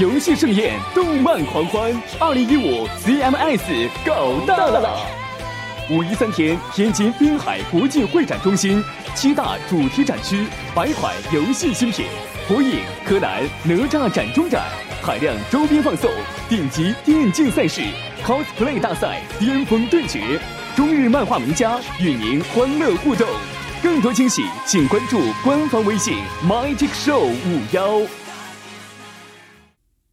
游戏盛宴，动漫狂欢，二零一五 CMS 搞大了！五一三天，天津滨海国际会展中心七大主题展区，百款游戏新品，火影、柯南、哪吒展中展，海量周边放送，顶级电竞赛事，cosplay 大赛巅峰对决，中日漫画名家与您欢乐互动。更多惊喜，请关注官方微信 Magic Show 五幺。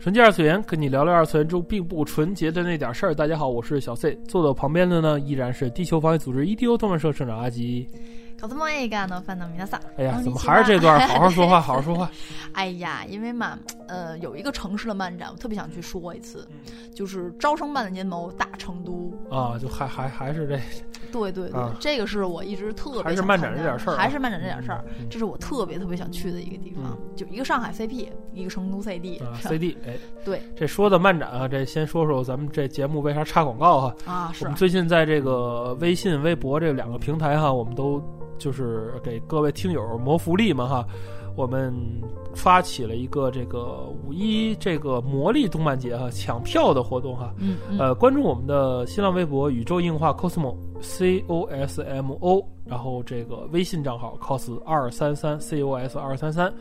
纯洁二次元，跟你聊聊二次元中并不纯洁的那点事儿。大家好，我是小 C，坐在我旁边的呢依然是地球防卫组织 EDO 动漫社社长阿吉。搞这么一个呢，烦恼皆さん。哎呀，怎么还是这段？好好说话，好好说话。哎呀，因为嘛，呃，有一个城市的漫展，我特别想去说一次，就是招生办的阴谋大成都。啊，就还还还是这。对对对，这个是我一直特别还是漫展这点事儿，还是漫展这点事儿，这是我特别特别想去的一个地方，就一个上海 CP，一个成都 CD。CD，哎，对，这说的漫展啊，这先说说咱们这节目为啥插广告哈？啊，是。我们最近在这个微信、微博这两个平台哈，我们都。就是给各位听友谋福利嘛哈，我们发起了一个这个五一这个魔力动漫节哈抢票的活动哈，嗯呃关注我们的新浪微博宇宙硬化 cosmo c o s m o，然后这个微信账号 cos 二三三 c o s 二三三，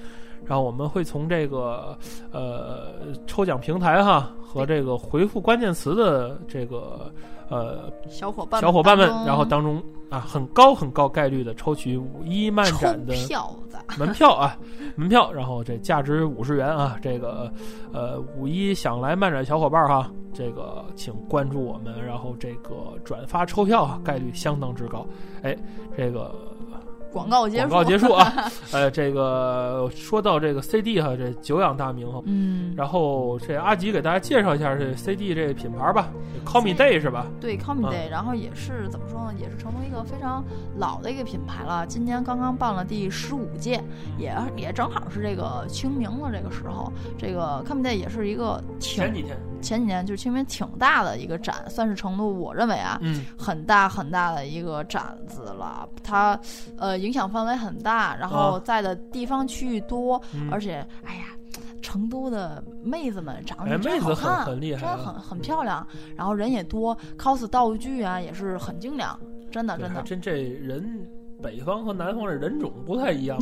然后我们会从这个呃抽奖平台哈和这个回复关键词的这个。呃，小伙伴小伙伴们，然后当中啊，很高很高概率的抽取五一漫展的票子 门票啊，门票，然后这价值五十元啊，这个呃五一想来漫展小伙伴哈，这个请关注我们，然后这个转发抽票啊，概率相当之高，哎，这个。广告结束，广告结束啊！呃，这个说到这个 CD 哈，这久仰大名哈。嗯。然后这阿吉给大家介绍一下这 CD 这品牌吧，Call Me Day 是吧？对，Call Me Day，然后也是怎么说呢？也是成为一个非常老的一个品牌了。今年刚刚办了第十五届，也也正好是这个清明的这个时候。这个 Call Me Day 也是一个前几天。前几年就是清明挺大的一个展，算是成都我认为啊，嗯，很大很大的一个展子了。它，呃，影响范围很大，然后在的地方区域多，而且，哎呀，成都的妹子们长得真好看，很厉害，真很很漂亮，然后人也多，cos 道具啊也是很精良，真的真的。真这人，北方和南方的人种不太一样，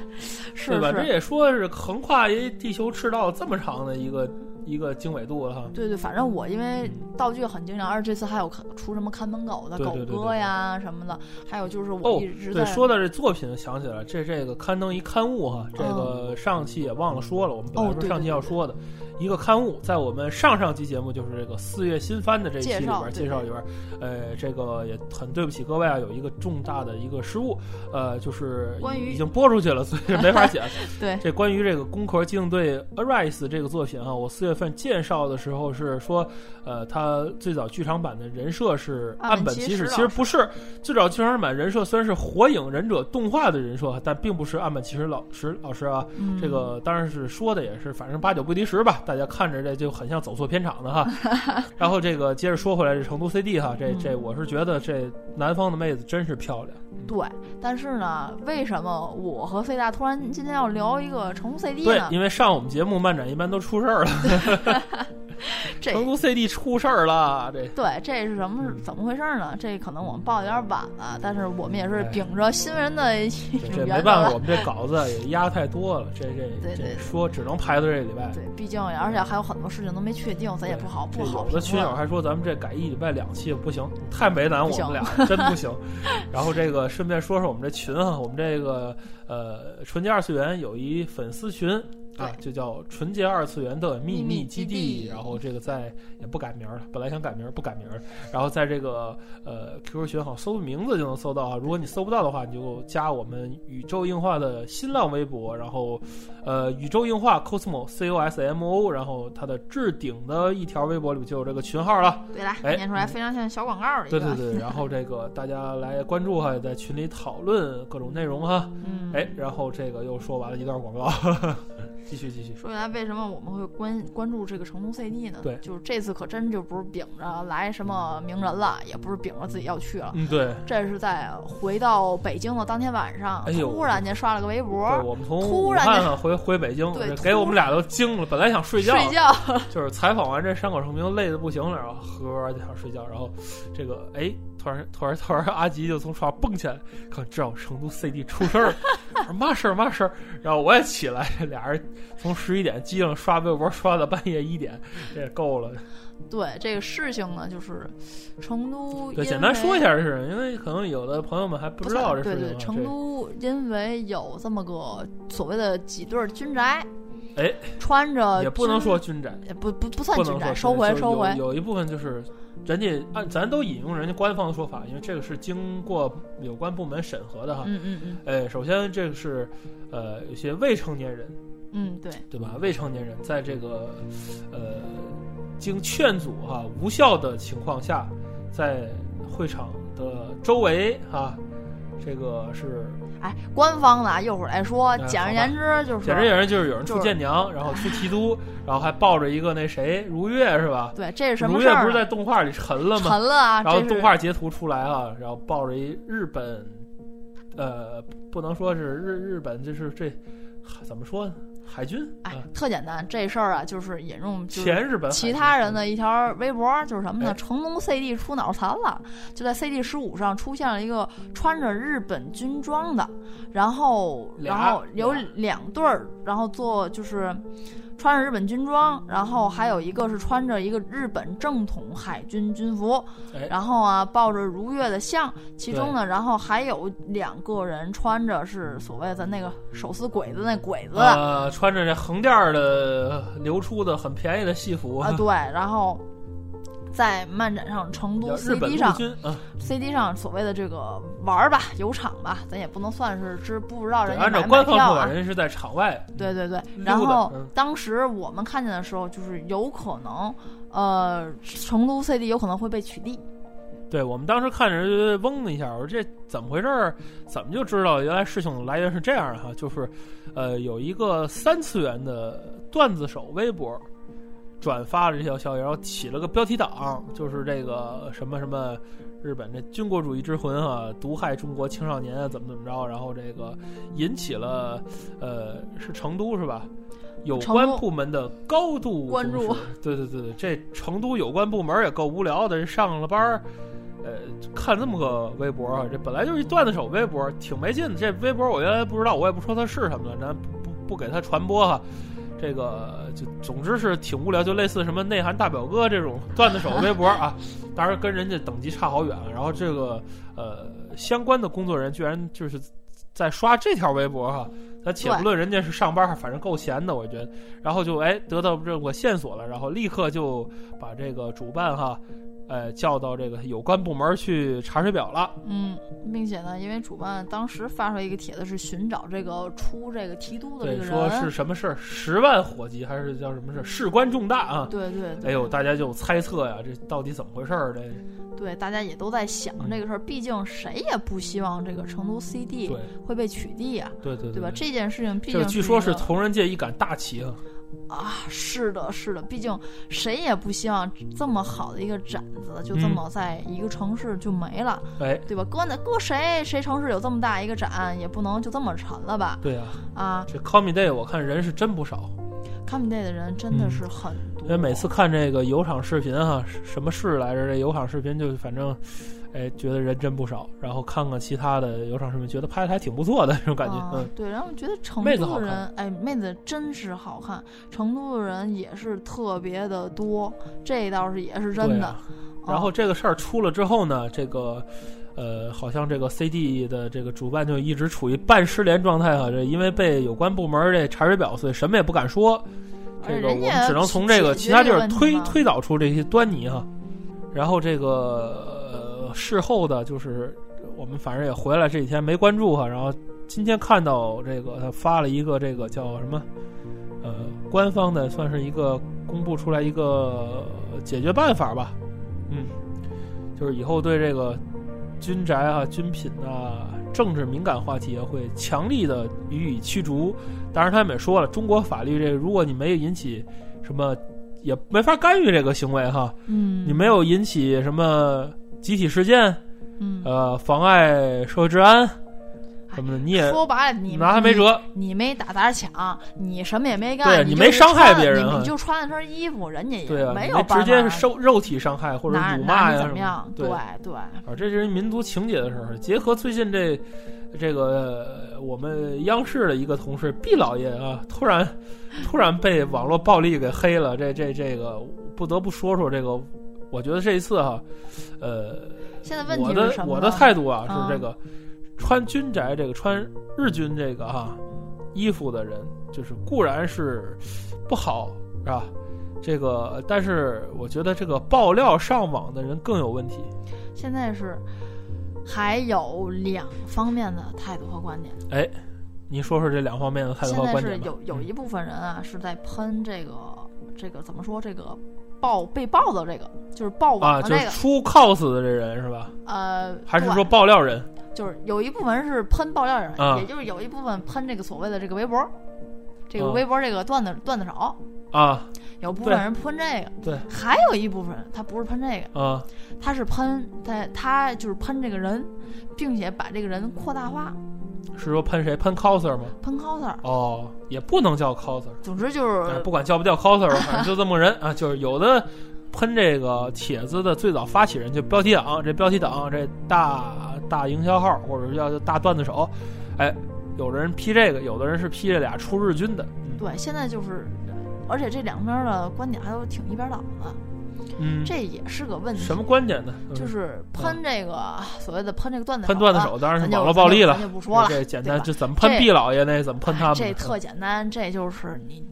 是吧？这也说是横跨一地球赤道这么长的一个。一个经纬度了哈，对对，反正我因为道具很精良，而且这次还有出什么看门狗的狗哥呀什么的，还有就是我一直在说到这作品，想起来这这个刊登一刊物哈，这个上期也忘了说了，我们本来说上期要说的。一个刊物，在我们上上期节目就是这个四月新番的这一期里边介绍里边，呃，这个也很对不起各位啊，有一个重大的一个失误，呃，就是关于已经播出去了，所以没法剪。对，这关于这个《攻壳机动队 Arise》这个作品啊，我四月份介绍的时候是说，呃，他最早剧场版的人设是岸本齐史，其实不是，最早剧场版人设虽然是火影忍者动画的人设，但并不是岸本齐史老师老师啊，这个当然是说的也是，反正八九不离十吧。大家看着这就很像走错片场的哈，然后这个接着说回来，这成都 CD 哈，这这我是觉得这南方的妹子真是漂亮。对，但是呢，为什么我和费大突然今天要聊一个成龙 CD 呢？对，因为上我们节目漫展一般都出事儿了。成都 CD 出事儿了，这对，这是什么？怎么回事呢？这可能我们报的有点晚了，但是我们也是秉着新闻的这没办法，我们这稿子也压太多了，这这对对，说只能排到这礼拜。对，毕竟而且还有很多事情都没确定，咱也不好不好。有的群友还说咱们这改一礼拜两期不行，太为难我们俩，真不行。然后这个顺便说说我们这群啊，我们这个呃纯洁二次元有一粉丝群。啊，就叫纯洁二次元的秘秘密基基地然后这个在也不改名了，本来想改名不改名，然后在这个呃 QQ 群好搜名字就能搜到啊。如果你搜不到的话，你就加我们宇宙硬化的新浪微博，然后呃宇宙硬化 cosmo c o s m o，然后它的置顶的一条微博里就有这个群号了。对啦，哎念出来非常像小广告儿一个。对对对，然后这个大家来关注哈，也在群里讨论各种内容哈。嗯，哎，然后这个又说完了一段广告，继续继续。说起来，为什么我们会关关注这个成都 CD 呢？对就是这次可真就不是秉着来什么名人了，也不是秉着自己要去了，嗯，对，这是在回到北京的当天晚上，哎呦突然间刷了个微博，对，我们从突然间回回北京，对给我们俩都惊了。本来想睡觉，睡觉，就是采访完这山口胜平累的不行了，然后呵就想睡觉，然后这个哎，突然突然突然阿吉就从床上蹦起来，可知道成都 CD 出事儿了，嘛事儿嘛事儿，然后我也起来，这俩人从十一点机上刷微博刷到半夜一点，这也够了。对这个事情呢，就是成都对，简单说一下是，因为可能有的朋友们还不知道这对事情对。对，成都因为有这么个所谓的几对儿军宅，哎，穿着也不能说军宅，也不不不算军宅，收回收回。有有一部分就是，人家按咱都引用人家官方的说法，因为这个是经过有关部门审核的哈。嗯嗯嗯哎，首先这个是，呃，有些未成年人，嗯，对，对吧？未成年人在这个，呃，经劝阻哈、无效的情况下，在会场的周围哈、这个是哎，官方的啊，一会儿来说。哎简而言之就是，简而言之就是有人出就是舰娘，然后出提督，然后还抱着一个那谁如月是吧？对，这是什么如月事儿呢？不是在动画里沉了吗？沉了啊！然后动画截图出来啊，然后抱着一日本，呃，不能说是日日本，就是这怎么说呢？海军，哎啊，特简单，这事儿啊，就是引用前日本其他人的一条微博，就是什么呢？哎成龙 CD 出脑残了，就在 CD 十五上出现了一个穿着日本军装的，然后然后有两对儿，然后做就是。穿着日本军装，然后还有一个是穿着一个日本正统海军军服，哎。然后啊抱着如月的像，其中呢，然后还有两个人穿着是所谓的那个手撕鬼子那鬼子，呃，穿着这横店儿的流出的很便宜的戏服。啊，对，然后在漫展上成都 CD 上，CD 上所谓的这个玩儿吧游场吧，咱也不能算是知不知道人家买不买按照官方票啊。说法，人家是在场外对对对，然后嗯当时我们看见的时候，就是有可能，呃，成都 CD 有可能会被取缔。对我们当时看着就嗡的一下，我说这怎么回事儿？怎么就知道原来事情的来源是这样的哈？就是，呃，有一个三次元的段子手微博转发了这条消息，然后起了个标题党，就是这个什么什么日本这军国主义之魂啊，毒害中国青少年啊，怎么怎么着，然后这个引起了呃是成都是吧？有关部门的高度关注。对对对对，这成都有关部门也够无聊的，上了班儿，呃，看这么个微博啊，这本来就是一段子手微博，挺没劲的。这微博我原来不知道，我也不说它是什么了，咱不不不给它传播哈。这个就总之是挺无聊，就类似什么内涵大表哥这种段子手微博啊，当然跟人家等级差好远。然后这个呃相关的工作人员居然就是在刷这条微博哈，咱且不论人家是上班，反正够闲的，我觉得。然后就哎得到这个线索了，然后立刻就把这个主办哈，呃叫到这个有关部门去查水表了。嗯，并且呢，因为主办当时发出来一个帖子是寻找这个出这个提督的这个人说是，什么事儿？十万火急还是叫什么事儿？事关重大啊！对对对，哎呦，大家就猜测呀，这到底怎么回事儿？这对，大家也都在想这个事儿，毕竟谁也不希望这个成都 CD 会被取缔啊，对对对吧？这这件事情毕竟据说是同人界一杆大旗啊！啊，是的，是的，毕竟谁也不希望这么好的一个展子就这嗯么在一个城市就没了，哎，对吧？搁那搁谁谁城市有这么大一个展，也不能就这么沉了吧？对啊，啊这 Comi Day 我看人是真不少，，Come Day 的人真的嗯是很多，因为每次看这个有场视频哈，什么事来着？这有场视频就反正，哎，觉得人真不少。然后看看其他的有场视频，觉得拍的还挺不错的那种感觉。啊嗯，对，然后觉得成都的人，哎，妹子真是好看，成都的人也是特别的多，这倒是也是真的。然后哦这个事儿出了之后呢，这个呃，好像这个 CD 的这个主办就一直处于半失联状态哈，这因为被有关部门这查水表，所以什么也不敢说。这个我们只能从这个其他地儿推推导出这些端倪哈。然后这个事后的，就是我们反正也回来这几天没关注哈，然后今天看到这个他发了一个这个叫什么呃官方的，算是一个公布出来一个解决办法吧，嗯，就是以后对这个军宅啊、军品啊、政治敏感话题啊，会强力的予以驱逐。当然他们也说了，中国法律这个如果你没有引起什么。也没法干预这个行为哈，嗯，你没有引起什么集体事件，嗯，呃，妨碍社会治安什么的，你也说白了，你拿他没辙，你没打砸抢，你什么也没干，对你没伤害别人，你就穿了身衣服，人家也没有直接受肉体伤害或者辱骂呀怎么样？对对，啊，这是民族情节的事儿。结合最近这这个我们央视的一个同事毕老爷啊，突然。突然被网络暴力给黑了，这这这个不得不说说这个。我觉得这一次哈，呃，现在问题我的我的态度啊是这个，穿军宅这个穿日军这个哈衣服的人，就是固然是不好是吧？这个但是我觉得这个爆料上网的人更有问题。现在是还有两方面的态度和观点。哎。你说说这两方面的态度和观点现在是有有一部分人啊，是在喷这个这个怎么说？这个爆被爆的这个就是爆网的这个出 cos 的这人是吧？呃，还是说爆料人？就是有一部分是喷爆料人，也就是有一部分喷这个所谓的这个微博，这个微博这个段子段子手啊，有部分人喷这个，对，还有一部分他不是喷这个啊，他是喷他他就是喷这个人，并且把这个人扩大化。是说喷谁？喷 coser 吗？喷 coser 哦，也不能叫 coser。总之就是，不管叫不叫 coser，反正就这么人啊。就是有的喷这个帖子的最早发起人，就标题党，这标题党，这大大营销号或者叫大段子手，哎，有的人批这个，有的人是批这俩出日军的。对，现在就是，而且这两边的观点还都挺一边倒的。嗯，这也是个问题。什么观点呢？就是喷这个所谓的喷这个段子，喷段子手当然是网络暴力了。咱就不说了，这简单，就怎么喷毕老爷那怎么喷他们？这特简单，这就是你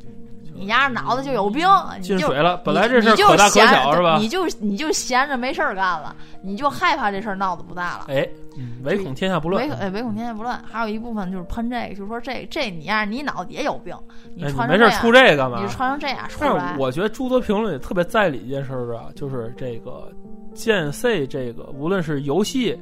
你丫脑子就有病，进水了。本来这事可大可小是吧？你就你就闲着没事儿干了，你就害怕这事儿闹得不大了。哎。唯恐天下不乱，唯哎，唯恐天下不乱。还有一部分就是喷这个，就是说这这你呀，你脑子也有病，你穿没事出这个干嘛？你穿成这样，但是我觉得诸多评论也特别在理一件事儿啊，就是这个剑 C 这个，无论是游戏。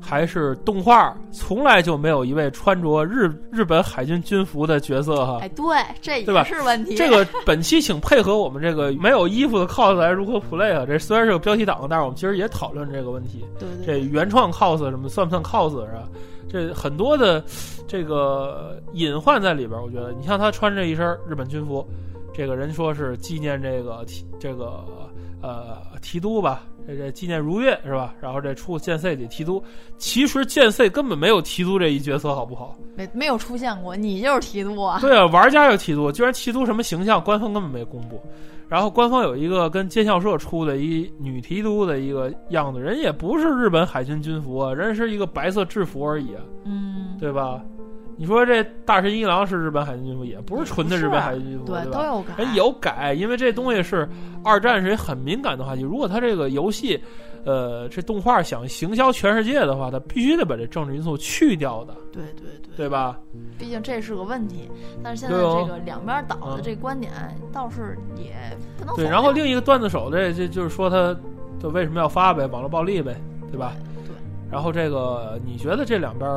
还是动画，从来就没有一位穿着日日本海军军服的角色哈。哎，对，这也是问题。这个本期请配合我们这个没有衣服的 cos 来如何 play 啊？这虽然是个标题党，但是我们其实也讨论这个问题。对对。这原创 cos 什么算不算 cos 是吧？这很多的这个隐患在里边。我觉得，你像他穿这一身日本军服，这个人说是纪念这个这个呃提督吧。这这纪念如月是吧？然后这出剑 C 里提督，其实剑 C 根本没有提督这一角色，好不好？没没有出现过，你就是提督啊？对啊，玩家有提督，居然提督什么形象，官方根本没公布。然后官方有一个跟奸笑社出的一女提督的一个样子，人也不是日本海军军服啊，人是一个白色制服而已啊，嗯，对吧？你说这大神一郎是日本海军军服，也不是纯的日本海军军服，对？都有改，有改，因为这东西是二战是一很敏感的话题。如果他这个游戏，呃，这动画想行销全世界的话，他必须得把这政治因素去掉的。对对对，对吧？毕竟这是个问题。但是现在这个两边倒的这观点倒是也不能。对，然后另一个段子手这这就是说他，就为什么要发呗？网络暴力呗，对吧？对。然后这个你觉得这两边？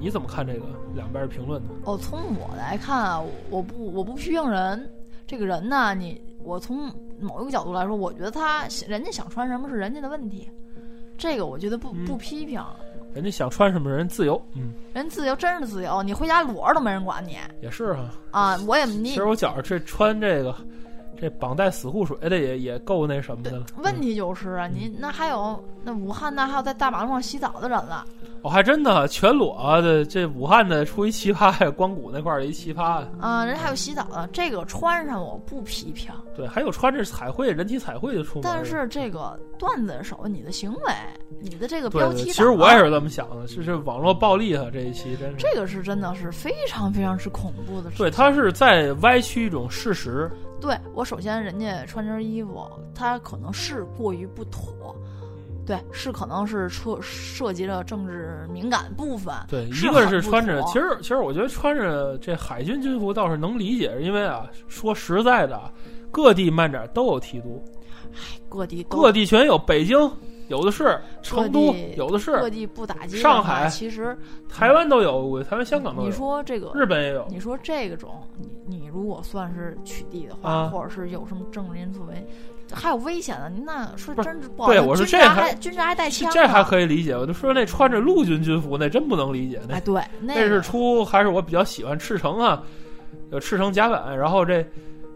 你怎么看这个两边的评论呢？哦，从我来看啊，我不我不批评人，这个人呢，你我从某一个角度来说，我觉得他人家想穿什么是人家的问题，这个我觉得不不批评。人家想穿什么人自由，嗯，人自由真是自由，你回家裸着都没人管你。也是哈。啊，我也你。其实我觉着这穿这个，这绑带死护水的也也够那什么的了。问题就是啊，你那还有那武汉那还有在大马路上洗澡的人了。哦，还真的全裸的，这武汉的出一奇葩呀，光谷那块儿的一奇葩。啊，人还有洗澡的，这个穿上我不批评。对，还有穿着彩绘人体彩绘的出门。但是这个段子手，你的行为，你的这个标题其实我也是这么想的，这是网络暴力啊，这一期真是。这个是真的是非常非常之恐怖的事情。对，他是在歪曲一种事实。对我首先人家穿这身衣服，他可能是过于不妥，对，是可能是涉涉及了政治敏感部分。对，一个是穿着，其实其实我觉得穿着这海军军服倒是能理解，因为啊，说实在的啊，各地漫展都有提督，各地各地全有，北京有的是，成都有的是，各地不打击上海其实台湾都有，台湾、香港都有，你说这个日本也有，你说这个种，你你如果算是取缔的话，啊或者是有什么政治因素为，还有危险的，那说真是不好。对我说这还还军察还带枪，这还可以理解。我就说那穿着陆军军服那真不能理解，那哎，对，那那是出还是我比较喜欢赤城啊，有赤城甲板，然后这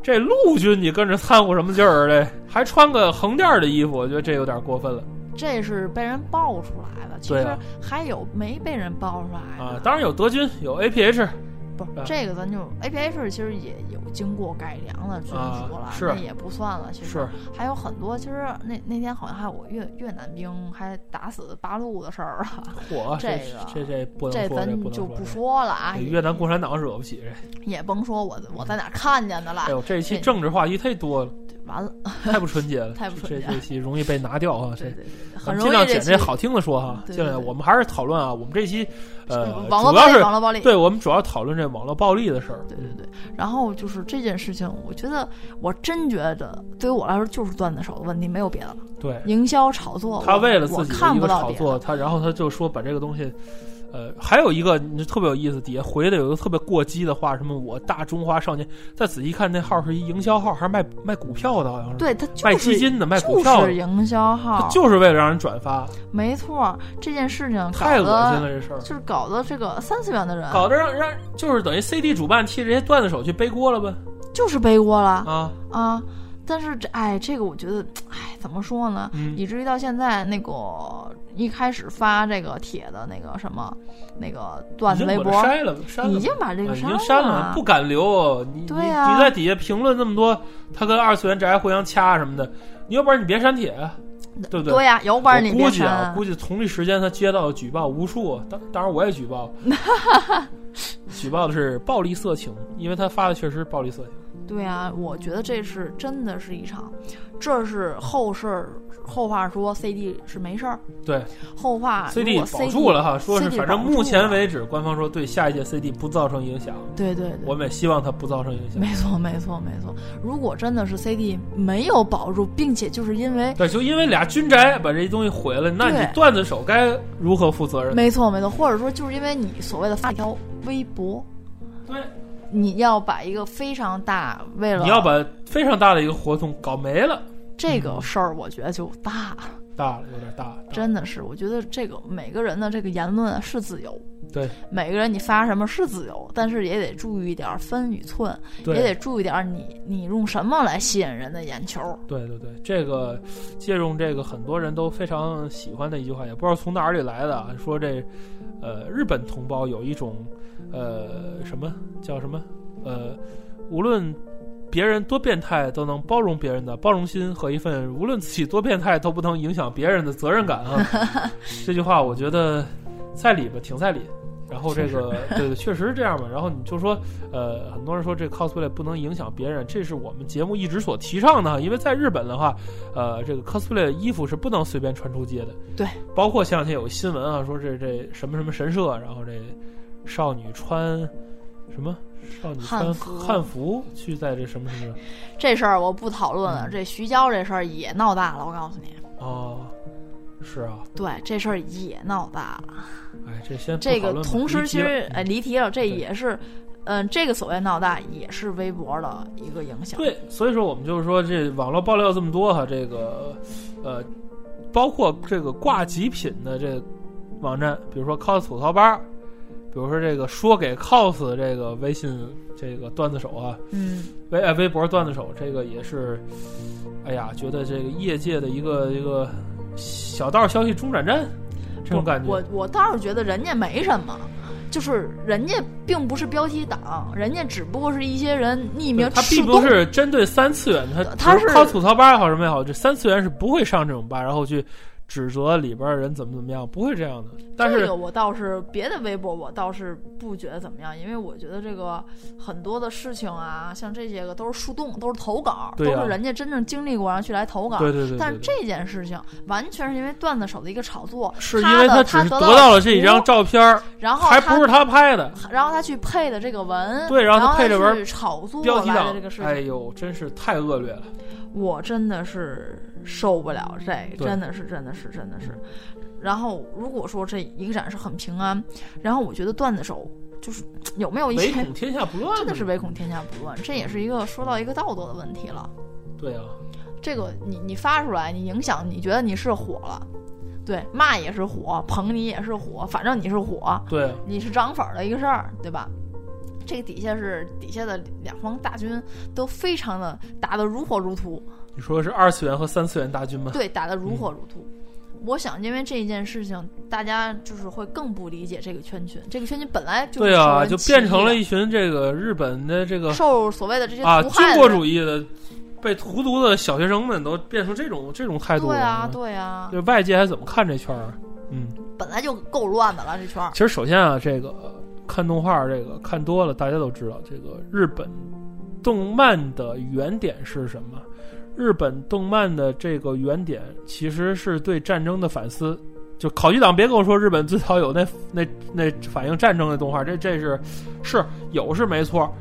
这陆军你跟着掺和什么劲儿嘞？还穿个横店儿的衣服，我觉得这有点过分了这是被人爆出来的，其实还有没被人爆出来的。啊！当然有德军，有 APH，不是啊这个，咱就 APH 其实也有经过改良的军服了，啊是那也不算了。其实还有很多，其实那那天好像还有我越越南兵还打死八路的事儿啊，嚯，这个这这不能这咱就不说。了啊。越南共产党惹不起这。也甭说我我在哪看见的了哎，呦，这一期政治话题太多了，完了，太不纯洁了，太不纯洁这这期容易被拿掉啊！这很们尽量容易捡这好听的说哈。对对对尽量我们还是讨论啊，我们这期呃，网络暴力，主要是网络暴力，对我们主要讨论这网络暴力的事儿。对对对，然后就是这件事情，我觉得我真觉得对于我来说就是段子手的问题，没有别的了。对，营销炒作，他为了自己看的一个不到炒作，他然后他就说把这个东西，呃，还有一个你特别有意思，底下回的有一个特别过激的话，什么我大中华少年，再仔细看那号是一营销号，还是卖卖股票的，好像是对他就是卖基金的，卖股票的是，营销他号，就是为了让人转发，没错。这件事情太恶心了这事儿。就是搞得这个三次元的人搞得让让就是等于 CD 主办替这些段子手去背锅了呗就是背锅了啊，啊。但是这哎，这个我觉得，哎，怎么说呢？嗯，以至于到现在，那个一开始发这个帖的那个什么，那个段子微博删了，删了，已经把这个已个删经删了，不敢留。对啊你在底下评论那么多，他跟二次元宅互相掐什么的，你有本事你别删帖啊，对不对？对呀、有本事你我别估计啊，估计同一时间他接到的举报无数，当当然我也举报，举报的是暴力色情，因为他发的确实是暴力色情。对啊，我觉得这是真的是一场，这是后事儿。后话说，CD 是没事儿。对后话，CD 保住了哈，说是反正目前为止，官方说对下一届 CD 不造成影响，对对对，我们也希望它不造成影响。没错没错没错。如果真的是 CD 没有保住，并且就是因为对，就因为俩军宅把这东西毁了，那你段子手该如何负责任？没错没错，或者说就是因为你所谓的发一条微博，对，你要把一个非常大为了你要把非常大的一个活动搞没了，这个事儿，我觉得就大了。大了有点大，大真的是，我觉得这个每个人的这个言论啊是自由，对。每个人你发什么是自由，但是也得注意一点分与寸，也得注意点你你用什么来吸引人的眼球。对对对，这个借用这个很多人都非常喜欢的一句话，也不知道从哪里来的啊，说这呃日本同胞有一种呃什么叫什么呃，无论别人多变态，都能包容别人的包容心和一份无论自己多变态都不能影响别人的责任感啊。这句话我觉得在理吧，挺在理。然后这个 对对，确实是这样嘛。然后你就说，呃，很多人说这 cosplay 不能影响别人，这是我们节目一直所提倡的。因为在日本的话，呃，这个 cosplay 的衣服是不能随便穿出街的。对，包括前两天有个新闻啊，说这这什么什么神社，然后这少女穿什么少女穿汉服去在这什么什么这事儿我不讨论嗯了，这徐娇这事儿也闹大了，我告诉你，哦，是啊，对，这事儿也闹大了。哎，这先这个同时其实哎离题了，这也是，嗯、这个所谓闹大也是微博的一个影响。对，所以说我们就是说，这网络爆料这么多哈，这个呃，包括这个挂极品的这网站，比如说 cos 吐槽吧，比如说这个说给 cos 这个微信这个段子手啊，嗯，微哎微博段子手，这个也是，哎呀，觉得这个业界的一个一个小道消息中转站，这种感觉。我我倒是觉得人家没什么。就是人家并不是标题党，人家只不过是一些人匿名。他并不是针对三次元，他他是靠吐槽吧也好什么也好，这三次元是不会上这种吧，然后去。指责里边人怎么怎么样，不会这样的。但是这个我倒是别的微博，我倒是不觉得怎么样，因为我觉得这个很多的事情啊，像这些个都是树洞，都是投稿，都是人家真正经历过，然后去来投稿。对对对。但是这件事情完全是因为段子手的一个炒作，是因为他只是得到了这一张照片，然后还不是他拍的，然后他去配的这个文，对，然后他配这文炒作标题来的这个事情。哎呦，真是太恶劣了。我真的是受不了这，真的是，真的是，真的是。然后如果说这一个展示很平安，然后我觉得段子手就是有没有一些唯恐天下不乱，真的是唯恐天下不乱，这也是一个说到一个道德的问题了。对啊，这个你你发出来，你影响，你觉得你是火了，对，骂也是火，捧你也是火，反正你是火，对，你是涨粉的一个事儿，对吧？这个底下是底下的两方大军都非常的打得如火如荼。你说的是二次元和三次元大军吗？对，打得如火如荼。我想，因为这一件事情，大家就是会更不理解这个圈群。这个圈群本来就对啊，就变成了一群这个日本的这个受所谓的这些啊军国主义的被荼毒的小学生们，都变成这种这种态度。对啊，对啊。就外界还怎么看这圈儿？嗯，本来就够乱的了，这圈儿。其实，首先啊，这个。看动画这个看多了，大家都知道这个日本动漫的原点是什么？日本动漫的这个原点其实是对战争的反思。就考级党别跟我说日本最早有那那那反映战争的动画，这这是是有是没错。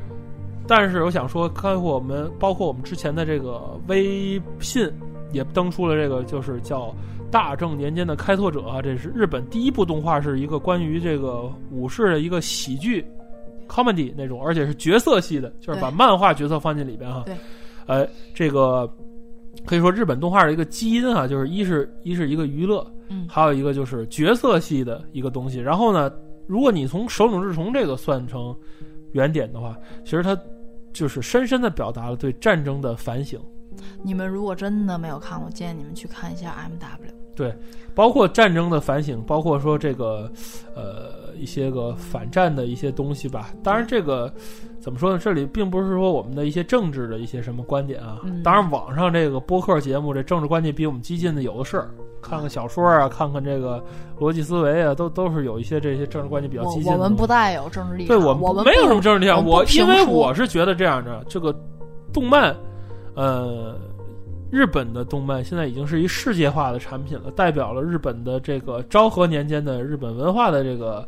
但是我想说，包括我们包括我们之前的这个微信也登出了这个，就是叫。大正年间的开拓者啊，这是日本第一部动画，是一个关于这个武士的一个喜剧，comedy 那种，而且是角色系的，就是把漫画角色放进里边哈。对，呃，这个可以说日本动画的一个基因啊，就是一是一是一个娱乐，嗯，还有一个就是角色系的一个东西。然后呢，如果你从手冢治虫这个算成原点的话，其实它就是深深的表达了对战争的反省。你们如果真的没有看过，建议你们去看一下 M W。对，包括战争的反省，包括说这个，呃，一些个反战的一些东西吧。当然，这个怎么说呢？这里并不是说我们的一些政治的一些什么观点啊。当然，网上这个播客节目，这政治观点比我们激进的有的是。看看小说啊，看看这个逻辑思维啊，都都是有一些这些政治观点比较激进。我们不带有政治立场，对我们没有什么政治立场。我因为我是觉得这样的，这个动漫，呃。日本的动漫现在已经是一世界化的产品了，代表了日本的这个昭和年间的日本文化的这个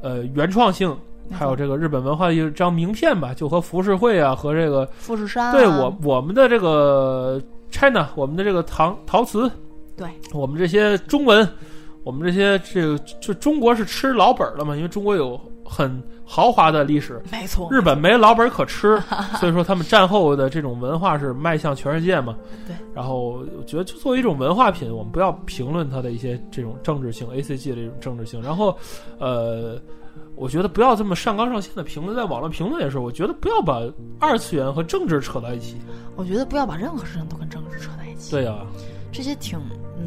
呃原创性，还有这个日本文化的一张名片吧，就和浮世绘啊，和这个富士山，对我我们的这个 China，我们的这个唐陶瓷，对。我们这些中文，我们这些这个就中国是吃老本了嘛，因为中国有很。豪华的历史，没错。日本没老本可吃，所以说他们战后的这种文化是迈向全世界嘛。对。然后我觉得，就作为一种文化品，我们不要评论它的一些这种政治性，A C G 的这种政治性。然后，呃，我觉得不要这么上纲上线的评论，在网络评论也是，我觉得不要把二次元和政治扯到一起。我觉得不要把任何事情都跟政治扯在一起。对呀。这些挺，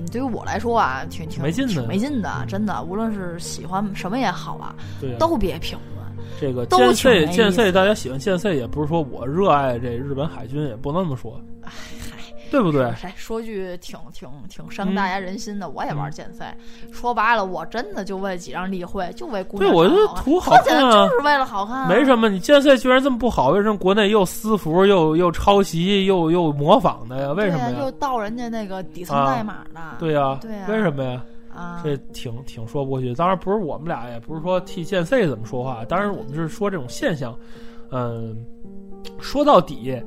嗯，对于我来说啊，挺挺没劲的，没劲的，真的。无论是喜欢什么也好啊，对，都别评论。这个剑穗剑穗大家喜欢剑 C，也不是说我热爱这日本海军，也不能这么说，对不对？说句挺挺挺伤大家人心的，我也玩剑赛。说白了，我真的就为几张例会，就为姑娘对，我就图好看啊，就是为了好看。没什么，你剑赛居然这么不好，为什么国内又私服又又抄袭又又模仿的呀？为什么呀？又盗人家那个底层代码的？对呀，对呀，为什么呀？啊，这挺挺说不过去。当然不是我们俩，也不是说替剑赛怎么说话。当然我们是说这种现象。嗯，说到底，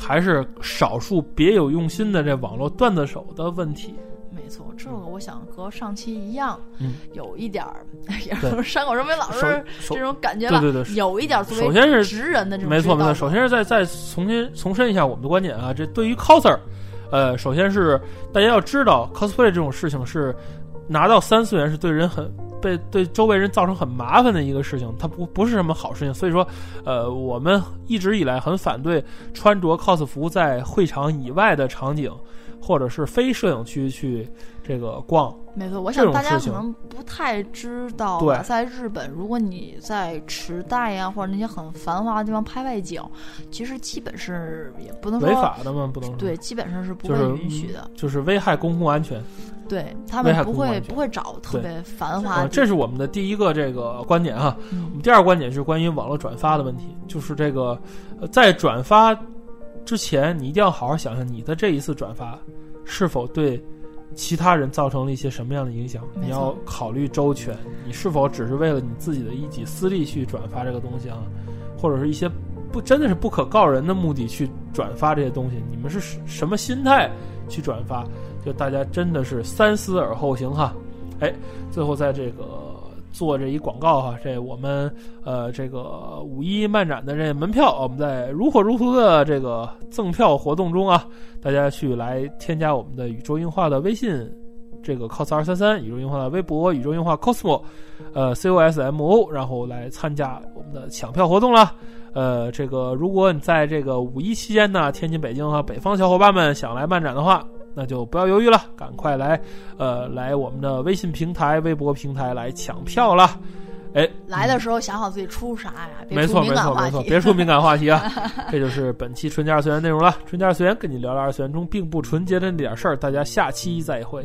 还是少数别有用心的这网络段子手的问题。没错，这个我想和上期一样，嗯，有一点儿，也是山口胜美老师这种感觉吧。对对对，有一点作为首先是直人的这种。没错没错，首先是再再重新重申一下我们的观点啊。这对于 coser，呃，首先是大家要知道 cosplay 这种事情是。拿到三次元是对人很被对周围人造成很麻烦的一个事情，它不不是什么好事情。所以说，呃，我们一直以来很反对穿着 cos 服在会场以外的场景，或者是非摄影区去这个逛。没错，我想大家可能不太知道，在日本，如果你在池袋呀、或者那些很繁华的地方拍外景，其实基本是也不能说违法的嘛，不能对，基本上是不会允许的。就是危害公共安全。对他们不会不会找特别繁华啊，的地这是我们的第一个这个观点哈。我嗯们第二个观点是关于网络转发的问题，就是这个呃在转发之前，你一定要好好想想你的这一次转发是否对其他人造成了一些什么样的影响，你要考虑周全。你是否只是为了你自己的一己私利去转发这个东西啊，或者是一些不真的是不可告人的目的去转发这些东西？你们是什么心态去转发？就大家真的是三思而后行哈。哎，最后在这个做这一广告哈，这我们呃这个五一漫展的这门票，我们在如火如荼的这个赠票活动中啊，大家去来添加我们的宇宙映画的微信。这个 cos 二三三宇宙映画的微博宇宙映画 cosmo，呃 c o s m o，然后来参加我们的抢票活动了。呃，这个如果你在这个五一期间呢，天津、北京和北方小伙伴们想来漫展的话，那就不要犹豫了，赶快来，呃，来我们的微信平台、微博平台来抢票了。哎，来的时候想好自己出啥呀，别没错，没错，没错。别说敏感话题啊！这就是本期纯洁二次元内容了。纯洁二次元跟你聊聊二次元中并不纯洁的那点事儿，大家下期再会。